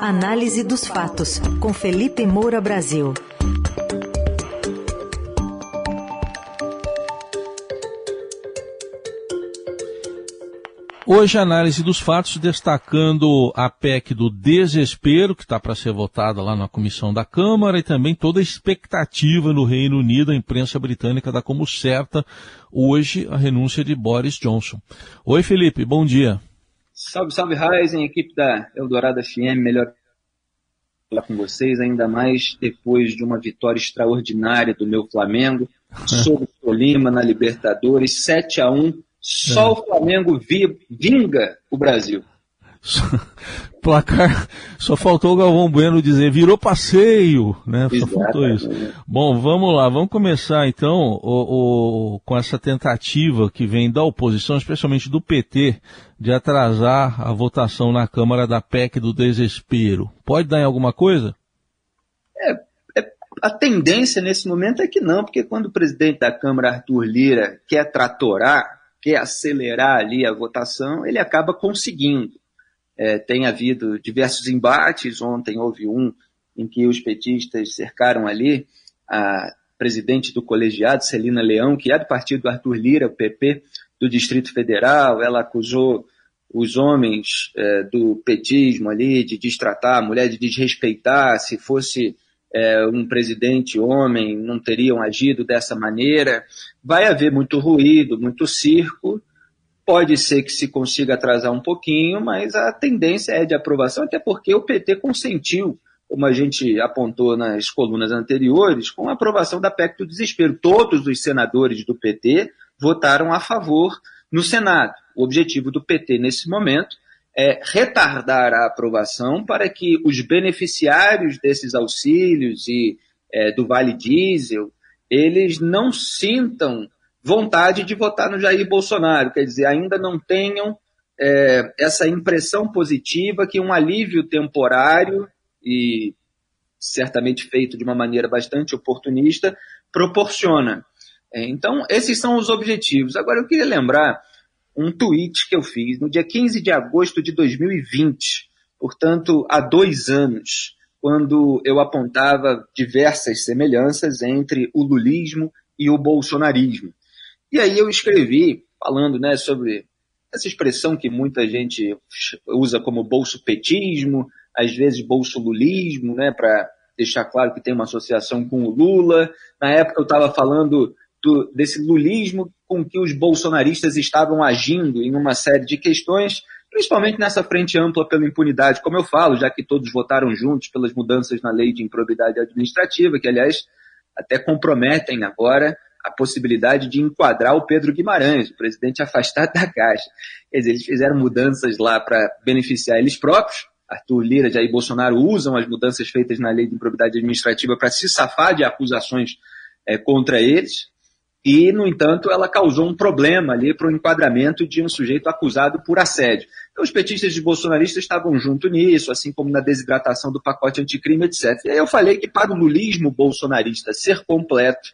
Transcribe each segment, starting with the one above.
Análise dos fatos, com Felipe Moura Brasil. Hoje, análise dos fatos, destacando a PEC do desespero, que está para ser votada lá na comissão da Câmara, e também toda a expectativa no Reino Unido, a imprensa britânica dá como certa hoje a renúncia de Boris Johnson. Oi, Felipe, bom dia. Salve, salve, Ryzen, equipe da Eldorado FM, melhor falar com vocês, ainda mais depois de uma vitória extraordinária do meu Flamengo sobre o Tolima na Libertadores, 7 a 1 só é. o Flamengo vinga o Brasil. Placar, só faltou o Galvão Bueno dizer, virou passeio, né? Só faltou isso. Bom, vamos lá, vamos começar então o, o, com essa tentativa que vem da oposição, especialmente do PT, de atrasar a votação na Câmara da PEC do desespero. Pode dar em alguma coisa? É, é, a tendência nesse momento é que não, porque quando o presidente da Câmara, Arthur Lira, quer tratorar, quer acelerar ali a votação, ele acaba conseguindo. É, tem havido diversos embates, ontem houve um em que os petistas cercaram ali a presidente do colegiado, Celina Leão, que é do partido do Arthur Lira, o PP, do Distrito Federal, ela acusou os homens é, do petismo ali de destratar a mulher, de desrespeitar, se fosse é, um presidente homem, não teriam agido dessa maneira. Vai haver muito ruído, muito circo. Pode ser que se consiga atrasar um pouquinho, mas a tendência é de aprovação, até porque o PT consentiu, como a gente apontou nas colunas anteriores, com a aprovação da PEC do desespero. Todos os senadores do PT votaram a favor no Senado. O objetivo do PT nesse momento é, retardar a aprovação para que os beneficiários desses auxílios e é, do Vale Diesel, eles não sintam vontade de votar no Jair Bolsonaro, quer dizer, ainda não tenham é, essa impressão positiva que um alívio temporário e certamente feito de uma maneira bastante oportunista proporciona. É, então, esses são os objetivos. Agora, eu queria lembrar um tweet que eu fiz no dia 15 de agosto de 2020, portanto, há dois anos, quando eu apontava diversas semelhanças entre o lulismo e o bolsonarismo. E aí eu escrevi, falando né, sobre essa expressão que muita gente usa como bolso-petismo, às vezes bolso-lulismo, né, para deixar claro que tem uma associação com o Lula. Na época eu estava falando do, desse lulismo com que os bolsonaristas estavam agindo em uma série de questões, principalmente nessa frente ampla pela impunidade, como eu falo, já que todos votaram juntos pelas mudanças na lei de improbidade administrativa, que, aliás, até comprometem agora a possibilidade de enquadrar o Pedro Guimarães, o presidente afastado da Caixa. Quer dizer, eles fizeram mudanças lá para beneficiar eles próprios. Arthur Lira, Jair Bolsonaro usam as mudanças feitas na lei de improbidade administrativa para se safar de acusações é, contra eles e, no entanto, ela causou um problema ali para o enquadramento de um sujeito acusado por assédio. Então, os petistas e bolsonaristas estavam junto nisso, assim como na desidratação do pacote anticrime, etc. E aí eu falei que para o lulismo bolsonarista ser completo,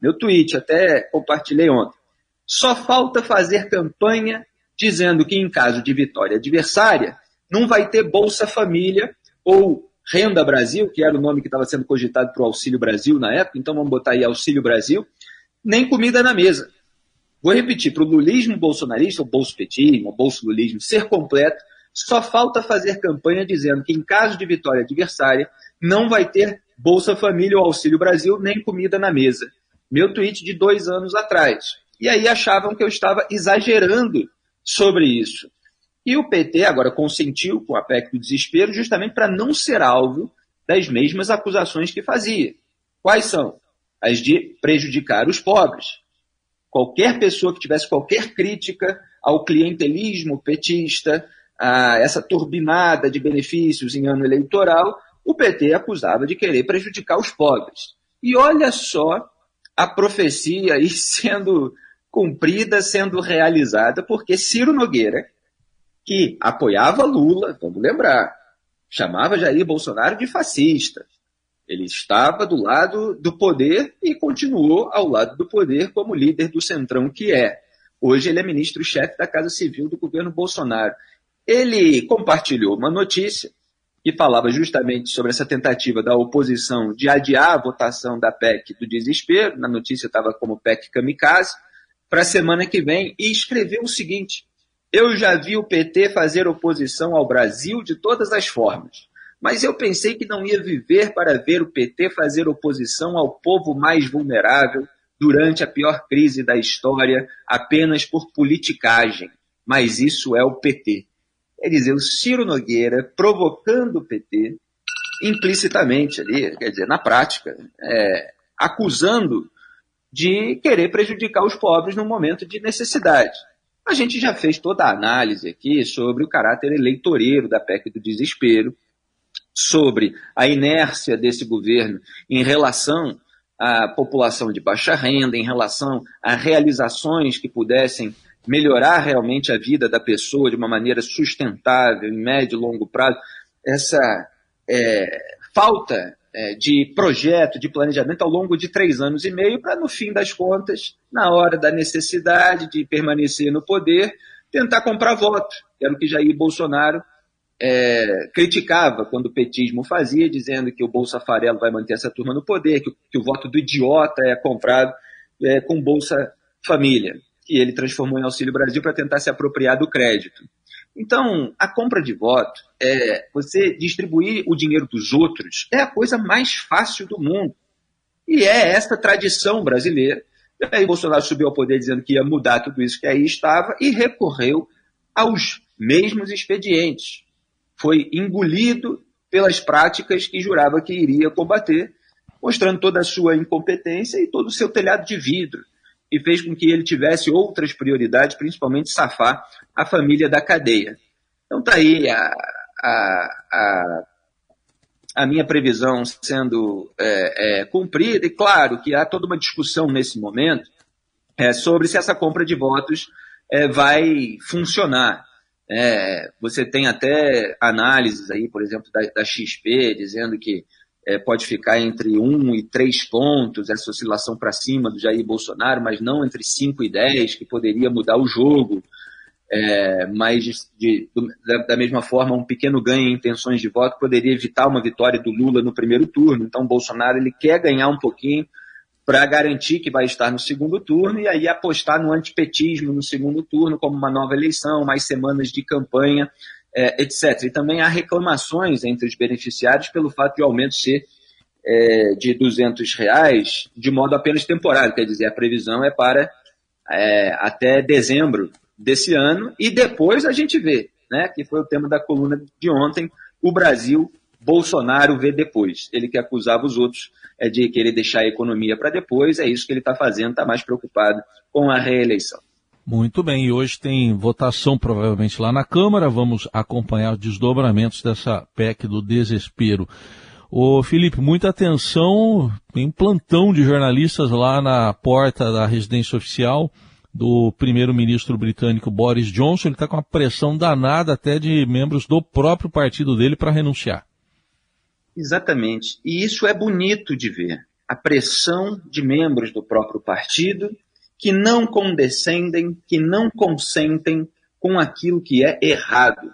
meu tweet até compartilhei ontem, só falta fazer campanha dizendo que em caso de vitória adversária, não vai ter Bolsa Família ou Renda Brasil, que era o nome que estava sendo cogitado para o Auxílio Brasil na época, então vamos botar aí Auxílio Brasil, nem comida na mesa. Vou repetir, para o lulismo bolsonarista, o bolso-petismo, o bolso-lulismo ser completo, só falta fazer campanha dizendo que em caso de vitória adversária, não vai ter Bolsa Família ou Auxílio Brasil, nem comida na mesa. Meu tweet de dois anos atrás. E aí achavam que eu estava exagerando sobre isso. E o PT agora consentiu com a PEC do desespero justamente para não ser alvo das mesmas acusações que fazia. Quais são? as de prejudicar os pobres. Qualquer pessoa que tivesse qualquer crítica ao clientelismo petista, a essa turbinada de benefícios em ano eleitoral, o PT acusava de querer prejudicar os pobres. E olha só a profecia aí sendo cumprida, sendo realizada, porque Ciro Nogueira, que apoiava Lula, vamos lembrar, chamava Jair Bolsonaro de fascista, ele estava do lado do poder e continuou ao lado do poder como líder do Centrão que é. Hoje ele é ministro-chefe da Casa Civil do governo Bolsonaro. Ele compartilhou uma notícia que falava justamente sobre essa tentativa da oposição de adiar a votação da PEC do desespero, na notícia estava como PEC kamikaze, para a semana que vem, e escreveu o seguinte: Eu já vi o PT fazer oposição ao Brasil de todas as formas, mas eu pensei que não ia viver para ver o PT fazer oposição ao povo mais vulnerável durante a pior crise da história apenas por politicagem. Mas isso é o PT. Quer dizer, o Ciro Nogueira provocando o PT implicitamente ali, quer dizer, na prática, é, acusando de querer prejudicar os pobres num momento de necessidade. A gente já fez toda a análise aqui sobre o caráter eleitoreiro da PEC do desespero, sobre a inércia desse governo em relação à população de baixa renda, em relação a realizações que pudessem melhorar realmente a vida da pessoa de uma maneira sustentável, em médio e longo prazo, essa é, falta é, de projeto, de planejamento ao longo de três anos e meio, para, no fim das contas, na hora da necessidade de permanecer no poder, tentar comprar voto, era o que Jair Bolsonaro é, criticava quando o petismo fazia, dizendo que o Bolsa Farelo vai manter essa turma no poder, que, que o voto do idiota é comprado é, com Bolsa Família que ele transformou em Auxílio Brasil para tentar se apropriar do crédito. Então, a compra de voto, é, você distribuir o dinheiro dos outros, é a coisa mais fácil do mundo. E é esta tradição brasileira. E aí Bolsonaro subiu ao poder dizendo que ia mudar tudo isso que aí estava e recorreu aos mesmos expedientes. Foi engolido pelas práticas que jurava que iria combater, mostrando toda a sua incompetência e todo o seu telhado de vidro e fez com que ele tivesse outras prioridades, principalmente safar a família da cadeia. Então está aí a, a, a, a, minha previsão sendo é, é, cumprida, e claro que há toda uma discussão nesse momento é, sobre se essa compra de votos é, vai funcionar. É, você tem até análises aí, por exemplo, da, da XP, dizendo que é, pode ficar entre 1 e 3 pontos, essa oscilação para cima do Jair Bolsonaro, mas não entre 5 e 10, que poderia mudar o jogo. É, mas de, de, da, mesma forma, um pequeno ganho em intenções de voto poderia evitar uma vitória do Lula no primeiro turno. Então, Bolsonaro ele quer ganhar um pouquinho para garantir que vai estar no segundo turno e aí apostar no antipetismo no segundo turno como uma nova eleição, mais semanas de campanha é, etc. E também há reclamações entre os beneficiários pelo fato de o aumento ser é, de 200 reais de modo apenas temporário, quer dizer, a previsão é para é, até dezembro desse ano e depois a gente vê, né, que foi o tema da coluna de ontem, o Brasil, Bolsonaro vê depois. Ele que acusava os outros é, de querer deixar a economia para depois, é isso que ele está fazendo, está mais preocupado com a reeleição. Muito bem, e hoje tem votação provavelmente lá na Câmara, vamos acompanhar os desdobramentos dessa PEC do desespero. Ô Felipe, muita atenção, tem um plantão de jornalistas lá na porta da residência oficial do primeiro-ministro britânico Boris Johnson, ele está com uma pressão danada até de membros do próprio partido dele para renunciar. Exatamente, e isso é bonito de ver, a pressão de membros do próprio partido que não condescendem, que não consentem com aquilo que é errado,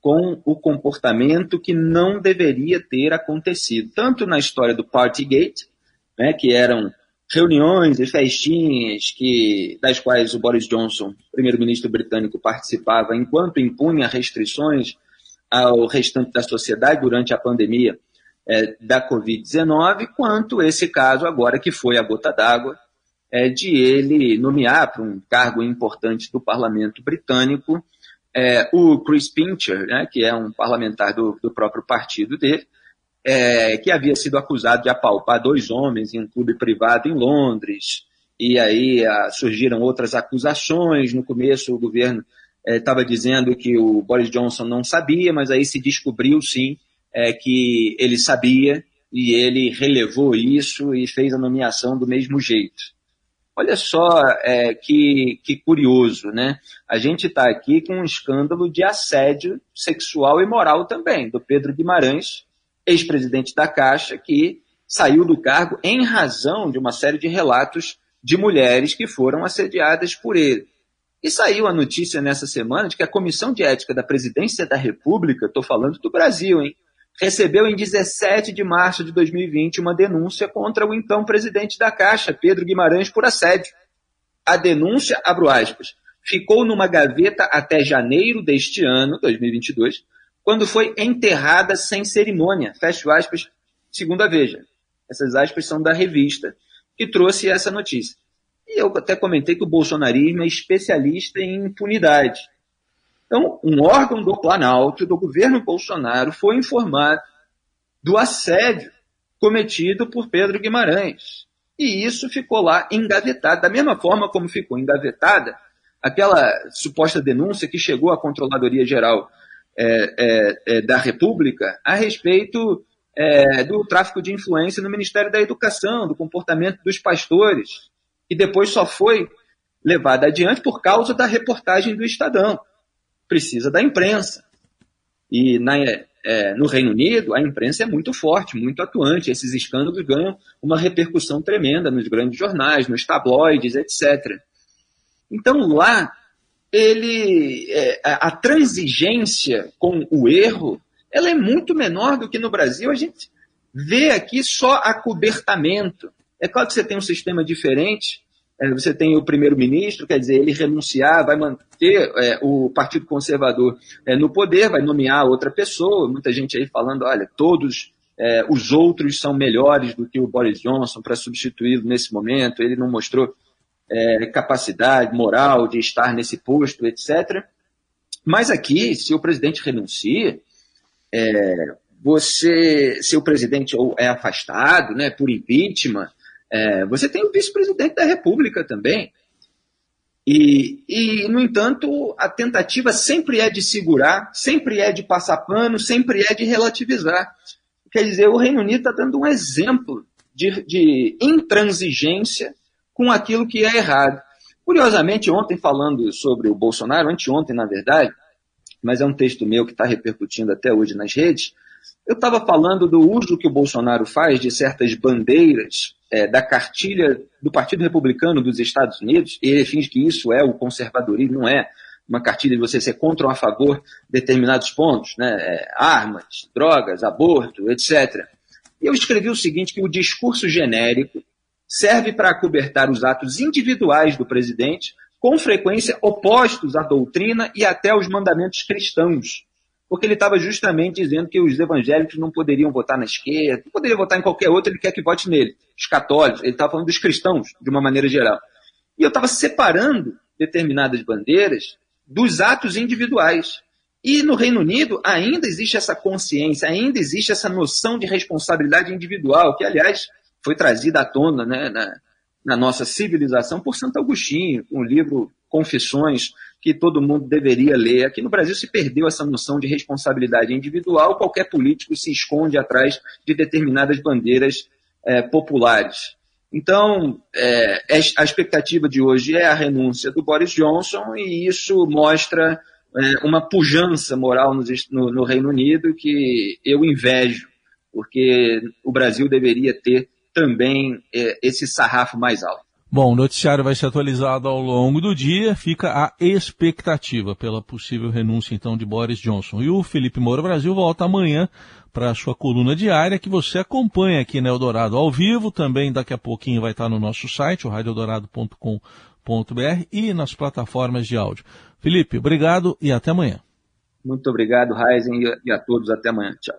com o comportamento que não deveria ter acontecido. Tanto na história do Partygate, né, que eram reuniões e festinhas que, das quais o Boris Johnson, primeiro-ministro britânico, participava enquanto impunha restrições ao restante da sociedade durante a pandemia é, da Covid-19, quanto esse caso agora que foi a gota d'água é, de ele nomear para um cargo importante do parlamento britânico é, o Chris Pincher, né, que é um parlamentar do, do próprio partido dele, é, que havia sido acusado de apalpar dois homens em um clube privado em Londres. E aí a, surgiram outras acusações. No começo, o governo estava é, dizendo que o Boris Johnson não sabia, mas aí se descobriu sim é, que ele sabia e ele relevou isso e fez a nomeação do mesmo jeito. Olha só é, que, que curioso, né? A gente está aqui com um escândalo de assédio sexual e moral também, do Pedro Guimarães, ex-presidente da Caixa, que saiu do cargo em razão de uma série de relatos de mulheres que foram assediadas por ele. E saiu a notícia nessa semana de que a Comissão de Ética da Presidência da República, estou falando do Brasil, hein, recebeu em 17 de março de 2020 uma denúncia contra o então presidente da Caixa, Pedro Guimarães, por assédio. A denúncia, abro aspas, ficou numa gaveta até janeiro deste ano, 2022, quando foi enterrada sem cerimônia, fecho aspas, segundo a Veja. Essas aspas são da revista que trouxe essa notícia. E eu até comentei que o bolsonarismo é especialista em impunidade. Então, um órgão do Planalto, do governo Bolsonaro, foi informado do assédio cometido por Pedro Guimarães. E isso ficou lá engavetado, da mesma forma como ficou engavetada aquela suposta denúncia que chegou à Controladoria Geral é, é, é, da República a respeito é, do tráfico de influência no Ministério da Educação, do comportamento dos pastores, e depois só foi levada adiante por causa da reportagem do Estadão. Precisa da imprensa. E na, é, no Reino Unido, a imprensa é muito forte, muito atuante. Esses escândalos ganham uma repercussão tremenda nos grandes jornais, nos tabloides, etc. Então lá, ele, é, a transigência com o erro ela é muito menor do que no Brasil. A gente vê aqui só acobertamento. É claro que você tem um sistema diferente, é, você tem o primeiro-ministro, quer dizer, ele renunciar, vai manter é, o Partido Conservador é, no poder, vai nomear outra pessoa. Muita gente aí falando, olha, todos é, os outros são melhores do que o Boris Johnson para substituí-lo nesse momento. Ele não mostrou é, capacidade moral de estar nesse posto, etc. Mas aqui, se o presidente renuncia, é, você, se o presidente é afastado né, por impeachment, é, você tem o vice-presidente da República também. E, e, no entanto, a tentativa sempre é de segurar, sempre é de passar pano, sempre é de relativizar. Quer dizer, o Reino Unido está dando um exemplo de, de intransigência com aquilo que é errado. Curiosamente, ontem falando sobre o Bolsonaro, anteontem, na verdade, mas é um texto meu que está repercutindo até hoje nas redes. Eu estava falando do uso que o Bolsonaro faz de certas bandeiras é, da cartilha do Partido Republicano dos Estados Unidos, e ele finge que isso é o conservadorismo, não é uma cartilha de você ser contra ou a favor de determinados pontos, né? É, armas, drogas, aborto, etc. E eu escrevi o seguinte, que o discurso genérico serve para acobertar os atos individuais do presidente com frequência opostos à doutrina e até aos mandamentos cristãos. Porque ele estava justamente dizendo que os evangélicos não poderiam votar na esquerda, não poderiam votar em qualquer outro, ele quer que vote nele. Os católicos, ele estava falando dos cristãos, de uma maneira geral. E eu estava separando determinadas bandeiras dos atos individuais. E no Reino Unido ainda existe essa consciência, ainda existe essa noção de responsabilidade individual, que, aliás, foi trazida à tona né, na, na nossa civilização por Santo Agostinho, um livro Confissões que todo mundo deveria ler. Aqui no Brasil se perdeu essa noção de responsabilidade individual, qualquer político se esconde atrás de determinadas bandeiras é, populares. Então, é, a expectativa de hoje é a renúncia do Boris Johnson e isso mostra é, uma pujança moral no, no, no Reino Unido que eu invejo, porque o Brasil deveria ter também esse sarrafo mais alto. Bom, o noticiário vai ser atualizado ao longo do dia, fica a expectativa pela possível renúncia então de Boris Johnson. E o Felipe Moura Brasil volta amanhã para a sua coluna diária que você acompanha aqui na Eldorado ao vivo, também daqui a pouquinho vai estar no nosso site, o radioeldorado.com.br e nas plataformas de áudio. Felipe, obrigado e até amanhã. Muito obrigado, Raizen, e a todos até amanhã. Tchau.